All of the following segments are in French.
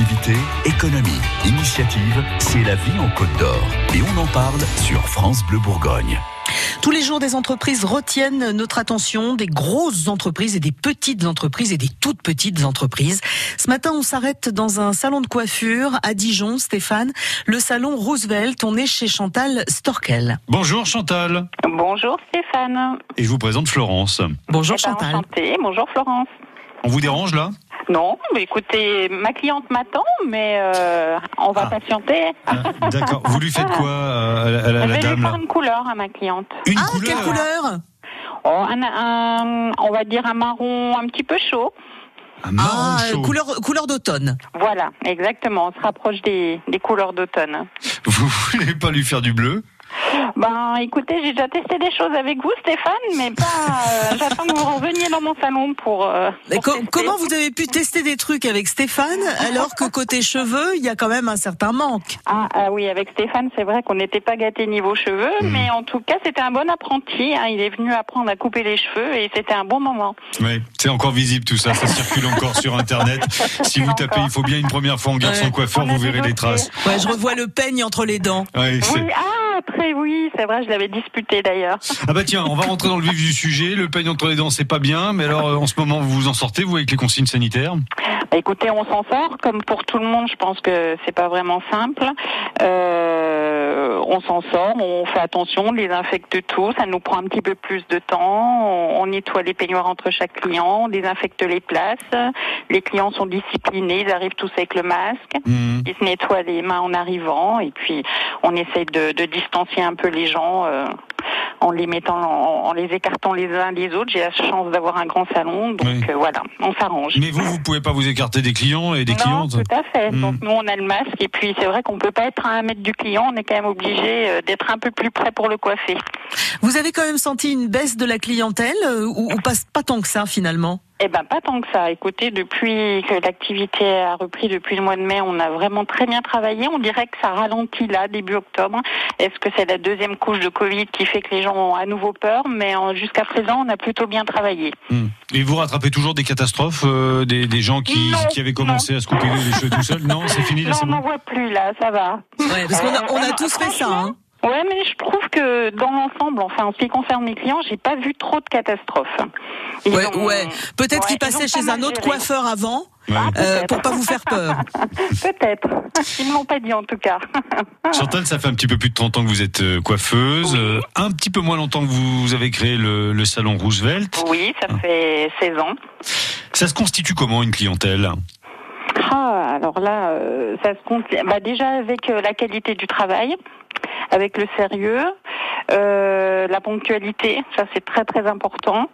Activité, économie, initiative, c'est la vie en Côte d'Or. Et on en parle sur France Bleu Bourgogne. Tous les jours, des entreprises retiennent notre attention, des grosses entreprises et des petites entreprises et des toutes petites entreprises. Ce matin, on s'arrête dans un salon de coiffure à Dijon, Stéphane, le salon Roosevelt. On est chez Chantal Storkel. Bonjour Chantal. Bonjour Stéphane. Et je vous présente Florence. Bonjour Eh ben, Chantal. enchantée. Bonjour Florence. On vous dérange là? Non, mais écoutez, ma cliente m'attend, mais euh, on va Ah. patienter. Ah, D'accord. Vous lui faites quoi euh, à la, à la- Je la vais lui faire une couleur à ma cliente. Une Ah, quelle couleur Oh, un, un- on va dire un marron un petit peu chaud. Un marron Ah, chaud. couleur, couleur d'automne. Voilà, exactement. On se rapproche des, des couleurs d'automne. Vous voulez pas lui faire du bleu? Ben, écoutez, j'ai déjà testé des choses avec vous, Stéphane, mais pas. euh, J'attends que vous reveniez dans mon salon pour. euh, Mais pour co- tester. comment vous avez pu tester des trucs avec Stéphane alors que côté cheveux, il y a quand même un certain manque? Ah, ah oui, avec Stéphane, c'est vrai qu'on n'était pas gâtés niveau cheveux, Mhm. mais en tout cas, c'était un bon apprenti. hein. Il est venu apprendre à couper les cheveux et c'était un bon moment. Oui, c'est encore visible tout ça, ça circule encore sur internet. Si vous tapez, il faut bien une première fois en garçon Ouais. coiffeur, vous verrez des les traces. Ouais, je revois le peigne entre les dents. Ouais, Oui, ah, très oui, c'est vrai, je l'avais disputé d'ailleurs. ah bah tiens, on va rentrer dans le vif du sujet. Le peigne entre les dents, c'est pas bien, mais alors euh, en ce moment, vous vous en sortez, vous, avec les consignes sanitaires? Écoutez, on s'en sort. Comme pour tout le monde, je pense que c'est pas vraiment simple. Euh, on s'en sort, on fait attention, on désinfecte tout. Ça nous prend un petit peu plus de temps. On, on nettoie les peignoirs entre chaque client, on désinfecte les places. Les clients sont disciplinés, ils arrivent tous avec le masque. Hmm. Ils se nettoient les mains en arrivant et puis on essaye de, de distancier un peu les gens euh, en les mettant, en, en les écartant les uns des autres. J'ai la chance d'avoir un grand salon, donc Oui. euh, voilà, on s'arrange. Mais vous, vous pouvez pas vous écarter des clients et des non, clientes tout à fait. Hmm. Donc nous on a le masque et puis c'est vrai qu'on peut pas être à un mètre du client, on est quand même obligé euh, d'être un peu plus près pour le coiffer. Vous avez quand même senti une baisse de la clientèle euh, ou, ou pas, pas tant que ça finalement? Eh ben pas tant que ça. Écoutez, depuis que l'activité a repris depuis le mois de mai, on a vraiment très bien travaillé. On dirait que ça ralentit là début octobre. Est-ce que c'est la deuxième couche de Covid qui fait que les gens ont à nouveau peur? Mais jusqu'à présent, on a plutôt bien travaillé. Hmm. Et vous rattrapez toujours des catastrophes, euh, des, des gens qui, Non, qui avaient commencé à se couper les cheveux tout seuls? Non, c'est fini là, Non, on n'en bon voit plus là, ça va. Ouais, parce qu'on a, on a Euh, tous fait ça. Hein. Ouais, mais je trouve que dans l'ensemble, enfin en ce qui concerne mes clients, j'ai pas vu trop de catastrophes. Ils Ouais, ont- ouais. Peut-être Ouais, qu'ils ils passaient chez un autre géré. coiffeur avant Ouais. Ah, euh, peut-être. pour pas vous faire peur. Peut-être. Ils me l'ont pas dit en tout cas. Chantal, ça fait un petit peu plus de 30 ans que vous êtes euh, coiffeuse, Oui. euh, un petit peu moins longtemps que vous avez créé le, le salon Roosevelt. Oui, ça fait 16 ans. Ça se constitue comment une clientèle? Ah, alors là, euh, ça se compte. Bah déjà avec euh, la qualité du travail, avec le sérieux, euh, la ponctualité, ça c'est très très important.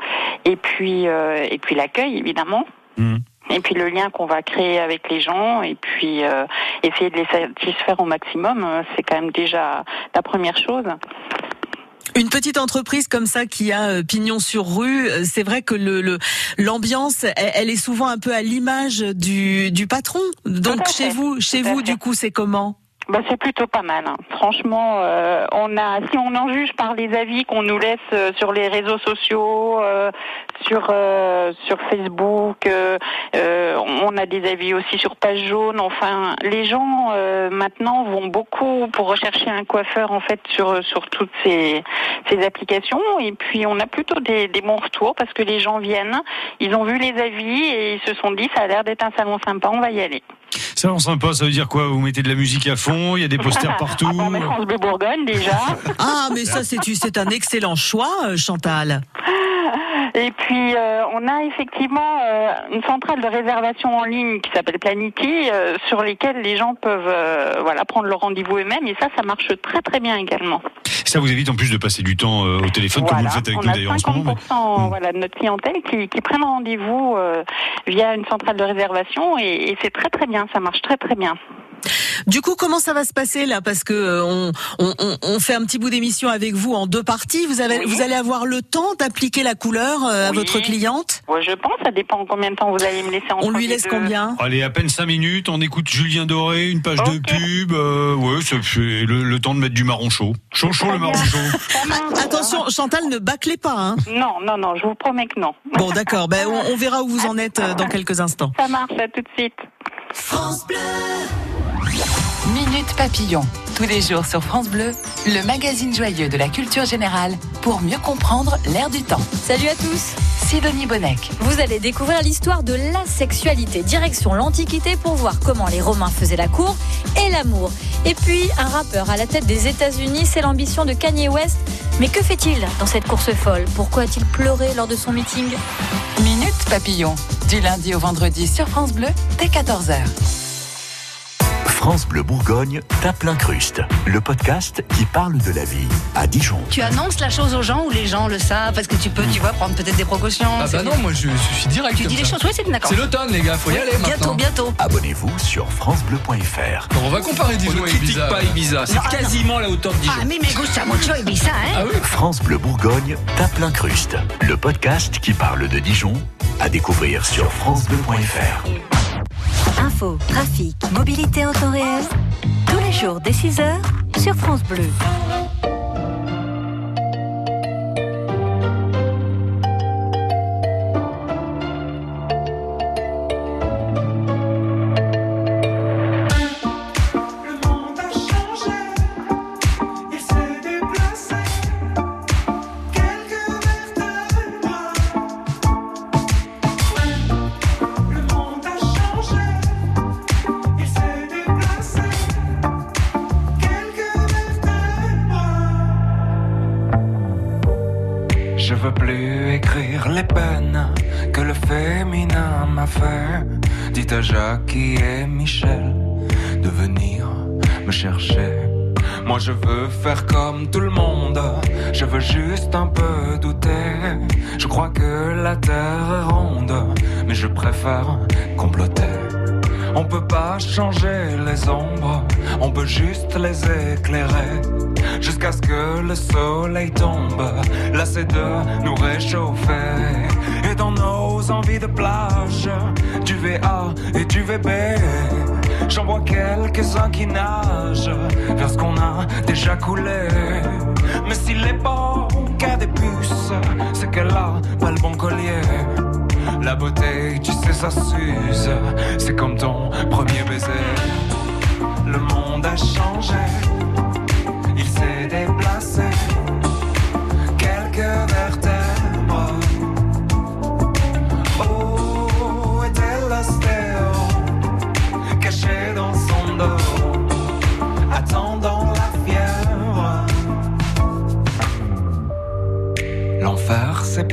Et puis euh, et puis l'accueil évidemment. Hmm. Et puis le lien qu'on va créer avec les gens, et puis euh, essayer de les satisfaire au maximum, euh, c'est quand même déjà la première chose. Une petite entreprise comme ça qui a euh, pignon sur rue, euh, c'est vrai que le le- l'ambiance, elle, elle est souvent un peu à l'image du, du patron. Donc chez fait, vous, chez vous, du coup, c'est comment? Bah, c'est plutôt pas mal. hein. Franchement, euh, on a, si on en juge par les avis qu'on nous laisse euh, sur les réseaux sociaux, euh, sur sur Facebook, on a des avis aussi sur page jaune. Enfin, les gens maintenant vont beaucoup pour rechercher un coiffeur en fait sur sur toutes ces ces applications. Et puis on a plutôt des, des bons retours parce que les gens viennent, ils ont vu les avis et ils se sont dit ça a l'air d'être un salon sympa, on va y aller. Salon sympa, ça veut dire quoi? Vous mettez de la musique à fond, il y a des posters partout. Ah, France Bleu Bourgogne déjà. Ah, mais ça, c'est c'est un excellent choix, euh, Chantal. Et puis euh, on a effectivement euh, une centrale de réservation en ligne qui s'appelle Planity, euh, sur lesquelles les gens peuvent voilà prendre leur rendez-vous eux-mêmes. Et ça, ça marche très très bien également. Ça vous évite en plus de passer du temps au téléphone, comme vous le Voilà. faites avec on nous a d'ailleurs en ce moment. 50% Mm. voilà, de notre clientèle qui, qui prennent rendez-vous via une centrale de réservation et, et c'est très très bien, ça marche très très bien. Du coup, comment ça va se passer là? Parce que euh, on, on, on- fait un petit bout d'émission avec vous en deux parties. Vous, avez, Oui. vous allez avoir le temps d'appliquer la couleur euh, à Oui. votre cliente? Ouais, je pense, ça dépend combien de temps vous allez me laisser entre On lui les laisse deux. combien? Allez, à peine 5 minutes, on écoute Julien Doré, une page de pub. Euh, ouais, ça fait le, le temps de mettre du marron chaud. Chaud, chaud, le marron chaud. Marche. Attention, Chantal, ne bâclez pas. Hein. Non, non, non, je vous promets que non. Bon, d'accord. Ben, on, on verra où vous en êtes euh, dans quelques instants. Ça marche, à tout de suite. France Bleu. Minute Papillon, tous les jours sur France Bleu, le magazine joyeux de la culture générale pour mieux comprendre l'air du temps. Salut à tous Sidonie Bonnec. Vous allez découvrir l'histoire de la sexualité, direction l'Antiquité pour voir comment les Romains faisaient la cour et l'amour. Et puis, un rappeur à la tête des États-Unis, c'est l'ambition de Kanye West. Mais que fait-il dans cette course folle? Pourquoi a-t-il pleuré lors de son meeting? Minute Papillon, du lundi au vendredi sur France Bleu, dès 14h. France Bleu Bourgogne tape l'incruste, le podcast qui parle de la vie à Dijon. Tu annonces la chose aux gens ou les gens le savent parce que tu peux, tu vois, prendre peut-être des précautions. Ah bah non, moi je, je suis direct. Tu comme dis les choses, oui, c'est d'accord. C'est l'automne, les gars, faut y aller Bientôt, maintenant. bientôt. Abonnez-vous sur francebleu.fr. On va comparer Dijon et Ibiza. pas Ibiza, c'est quasiment la hauteur de Dijon. Ah, mais me gusta mucho Ibiza, hein Ah oui France Bleu Bourgogne tape l'incruste, le podcast qui parle de Dijon à découvrir sur francebleu.fr. Info, trafic, mobilité en temps réel. Tous les jours dès 6h sur France Bleu. Faire comme tout le monde, je veux juste un peu douter. Je crois que la terre est ronde, mais je préfère comploter. On peut pas changer les ombres, on peut juste les éclairer. Jusqu'à ce que le soleil tombe, lassé de nous réchauffer. Et dans nos envies de plage, du VA et du VB, j'en vois quelques-uns qui nagent vers ce qu'on a déjà coulé. Mais s'il est bon qu'à des puces, c'est qu'elle a pas le bon collier. La beauté, tu sais, ça s'use. C'est comme ton premier baiser. Le monde a changé. Il s'est déplacé.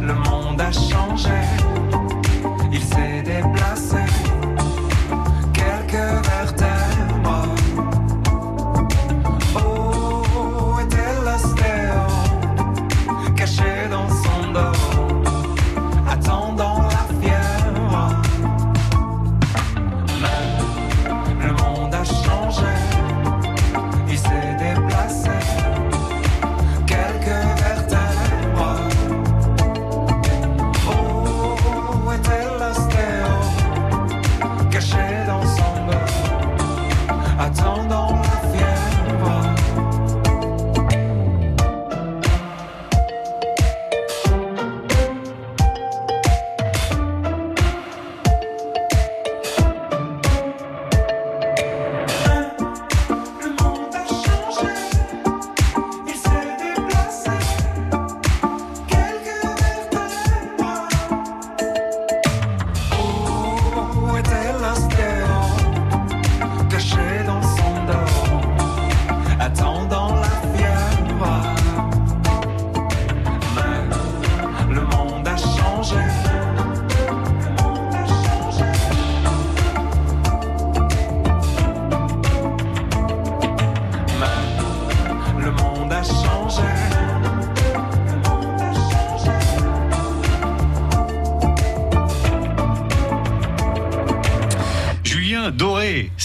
Le monde a changé, il s'est déplacé.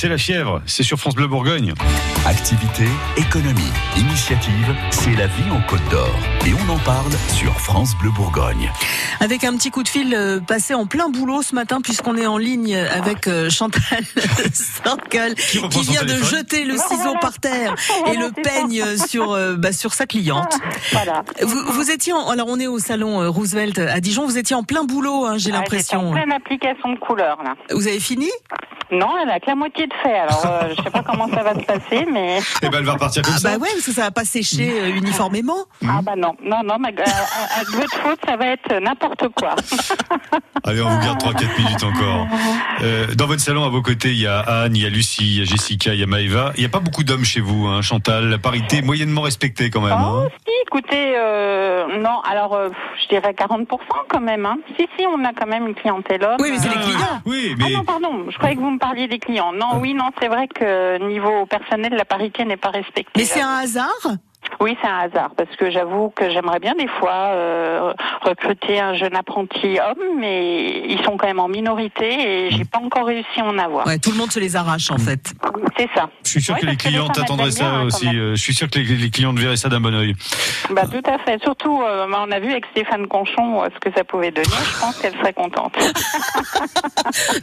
C'est la fièvre, c'est sur France Bleu Bourgogne. Activité, économie, initiative, c'est la vie en Côte d'Or. Et on en parle sur France Bleu Bourgogne. Avec un petit coup de fil euh, passé en plein boulot ce matin, puisqu'on est en ligne avec euh, Chantal Sorkel, qui, son vient de jeter le ciseau par terre et le peigne sur, euh, bah, sur sa cliente. Voilà. Vous, vous étiez, en- alors on est au salon Roosevelt à Dijon, vous étiez en plein boulot, hein, j'ai Ah, j'étais en l'impression. pleine application de couleurs là. Vous avez fini? Non, elle a que la moitié de fait. Alors, euh, je sais pas comment ça va se passer, mais Et ben elle va repartir comme Ah ça. bah ouais, parce que ça va pas sécher euh, uniformément. ah bah non, non, non, mais à, à- à de votre faute, ça va être n'importe quoi. Allez, on vous garde 3-4 minutes encore. Euh, dans votre salon, à vos côtés, il y a Anne, il y a Lucie, il y a Jessica, il y a Maëva. Il n'y a pas beaucoup d'hommes chez vous, hein, Chantal. La parité est moyennement respectée quand même. Oh, hein. si, écoutez, euh, non, alors euh, je dirais 40% quand même. Hein. Si, si, on a quand même une clientèle homme. Oui, mais c'est les Ah, clients. Oui, Ah non, pardon, je croyais que vous me parliez des clients. Non, oui, non, c'est vrai que niveau personnel, la parité n'est pas respectée. Mais c'est un hasard Oui, c'est un hasard, parce que j'avoue que j'aimerais bien des fois euh, recruter un jeune apprenti homme, mais ils sont quand même en minorité et j'ai pas encore réussi à en avoir. Ouais, tout le monde se les arrache en fait. C'est ça. je suis sûr Ouais, que les elles attendraient bien, ça aussi. euh, Je suis sûr que les, les clientes verraient ça d'un bon oeil. Bah, tout à fait. Surtout, euh, on a vu avec Stéphane Conchon euh, ce que ça pouvait donner. Je pense qu'elle serait contente.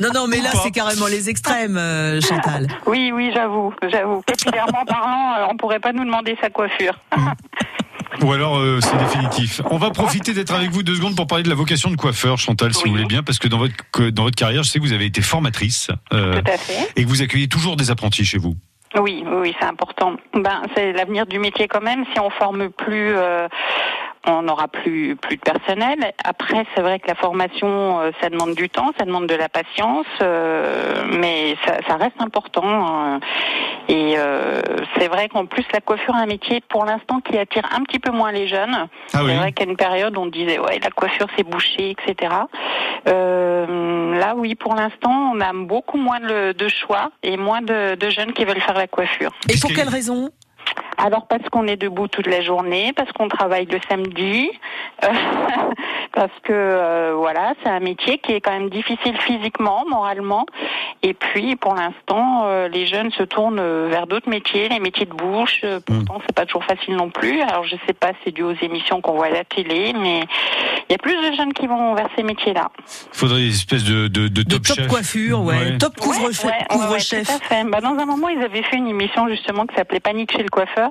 Non, non, mais là c'est carrément les extrêmes, euh, Chantal. Oui, oui, j'avoue, j'avoue. Capillairement parlant, euh, on pourrait pas nous demander sa coiffure. Ou alors euh, c'est définitif. On va profiter d'être avec vous deux secondes pour parler de la vocation de coiffeur, Chantal, si Oui. vous voulez bien, parce que dans votre que- dans votre carrière, je sais que vous avez été formatrice euh, Tout à fait. et que vous accueillez toujours des apprentis chez vous. Oui, oui, oui, c'est important. Ben, c'est l'avenir du métier quand même. Si on forme plus, euh, on n'aura plus plus de personnel. Après, c'est vrai que la formation, euh, ça demande du temps, ça demande de la patience, euh, mais ça, ça reste important. hein. Et euh, c'est vrai qu'en plus, la coiffure est un métier pour l'instant qui attire un petit peu moins les jeunes. Ah c'est oui. vrai qu'à une période, on disait ouais, la coiffure c'est bouché, etc. Euh, là, oui, pour l'instant, on a beaucoup moins de, de choix et moins de, de jeunes qui veulent faire la coiffure. Et pour quelle raison? Alors parce qu'on est debout toute la journée, parce qu'on travaille le samedi, euh, parce que euh, voilà, c'est un métier qui est quand même difficile physiquement, moralement. Et puis pour l'instant, euh, les jeunes se tournent vers d'autres métiers, les métiers de bouche. Euh, Pourtant, c'est pas toujours facile non plus. Alors je sais pas, c'est dû aux émissions qu'on voit à la télé, mais il y a plus de jeunes qui vont vers ces métiers-là. Il faudrait une espèce de, de, de De top, top chef. coiffure, ouais. Ouais. Top couvre-chef. Ouais, ouais, fait. Bah, dans un moment, ils avaient fait une émission justement qui s'appelait Panique chez le coiffeur.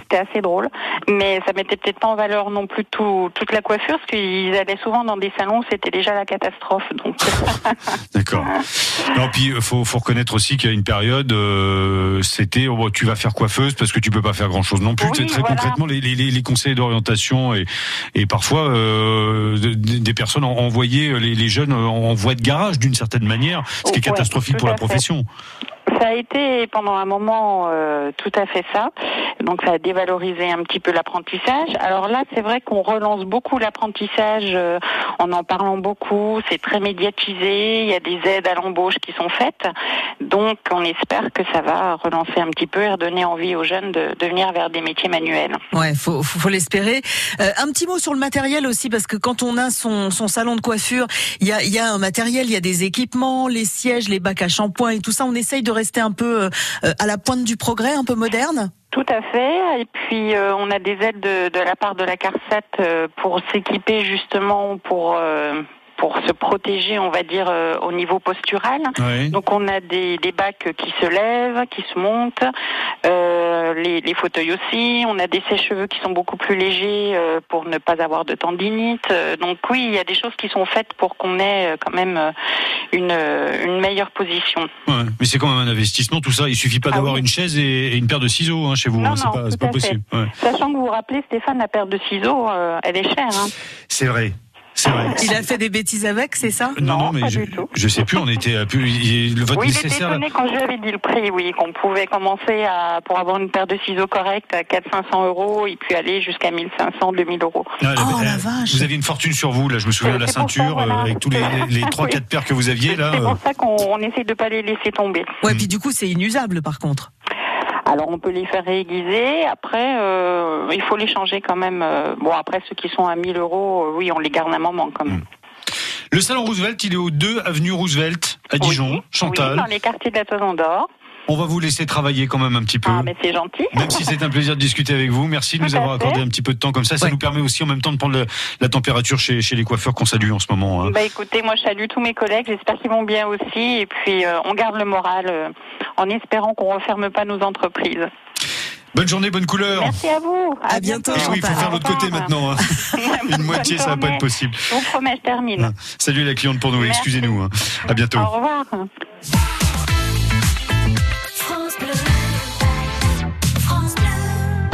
C'était assez drôle, mais ça mettait peut-être pas en valeur non plus tout, toute la coiffure, parce qu'ils allaient souvent dans des salons où c'était déjà la catastrophe. Donc, D'accord. Non, puis euh, faut, faut reconnaître aussi qu'il y a une période, euh, c'était oh, tu vas faire coiffeuse parce que tu peux pas faire grand chose non plus. Oui, très voilà. concrètement les, les, les conseils d'orientation et, et parfois euh, de- de- des personnes ont envoyé les, les jeunes en voie de garage d'une certaine manière, ce qui est catastrophique pour la fait. Ça a été pendant un moment euh, tout à fait ça. Donc ça a dévalorisé un petit peu l'apprentissage. Alors là, c'est vrai qu'on relance beaucoup l'apprentissage euh, en en parlant beaucoup. C'est très médiatisé. Il y a des aides à l'embauche qui sont faites. Donc on espère que ça va relancer un petit peu et redonner envie aux jeunes de, de venir vers des métiers manuels. Ouais, faut, faut, faut l'espérer. Euh, un petit mot sur le matériel aussi, parce que quand on a son, son salon de coiffure, il y a, y a un matériel, il y a des équipements, les sièges, les bacs à shampoing et tout ça. On essaye de un peu euh, à la pointe du progrès, un peu moderne. Tout à fait. Et puis euh, on a des aides de, la part de la CARSAT euh, pour s'équiper justement pour pour se protéger, on va dire, euh, au niveau postural. Ouais. Donc on a des, des bacs qui se lèvent, qui se montent, euh, les, les fauteuils aussi. On a des sèche-cheveux qui sont beaucoup plus légers euh, pour ne pas avoir de tendinite. Euh, donc oui, il y a des choses qui sont faites pour qu'on ait euh, quand même euh, une, une meilleure position. Ouais. Mais c'est quand même un investissement tout ça. Il suffit pas Ah d'avoir oui. une chaise et, et une paire de ciseaux hein, chez vous. Non, hein. C'est non, pas, pas possible. Ouais. Sachant que vous vous rappelez, Stéphane, la paire de ciseaux, euh, elle est chère. Hein. C'est vrai. C'est vrai. Il a fait des bêtises avec, c'est ça? Non, non, Non, mais pas je, du tout. je sais plus, on était à plus. il- le vote Oui, il était étonné quand je lui avais dit le prix, oui, qu'on pouvait commencer à, pour avoir une paire de ciseaux correcte à 400-500 euros et puis aller jusqu'à 1500-2000 euros. Ah, Oh, euh, la vache. Vous aviez une fortune sur vous, là, je me souviens de la ça, ceinture, voilà. euh, avec tous les, les 3-4 Oui. paires que vous aviez, là. C'est euh, pour ça qu'on on essaie de pas les laisser tomber. Ouais, puis du coup, c'est inusable par contre. Alors on peut les faire réaiguiser. Après, euh, il faut les changer quand même. euh, bon, après ceux qui sont à 1000 euros, euh, oui, on les garde un moment quand même. Le salon Roosevelt, il est au 2 avenue Roosevelt à Dijon. Oui, Chantal, dans les quartiers de la Toison d'Or. On va vous laisser travailler quand même un petit peu. Ah, mais c'est gentil. Même si c'est un plaisir de discuter avec vous, merci de nous avoir accordé un petit peu de temps comme ça. Ça nous permet aussi en même temps de prendre le- la température chez, chez les coiffeurs qu'on salue en ce moment. hein. Bah écoutez, moi je salue tous mes collègues, j'espère qu'ils vont bien aussi, et puis euh, on garde le moral euh, en espérant qu'on referme pas nos entreprises. Bonne journée, bonne couleur. Merci à vous. À, bientôt, Et oui, il faut faire l'autre côté maintenant. hein. Une moitié, ça va pas être possible. Je vous promets, je termine. Salut la cliente pour nous, excusez-nous. hein. À bientôt. Au revoir. France Bleu.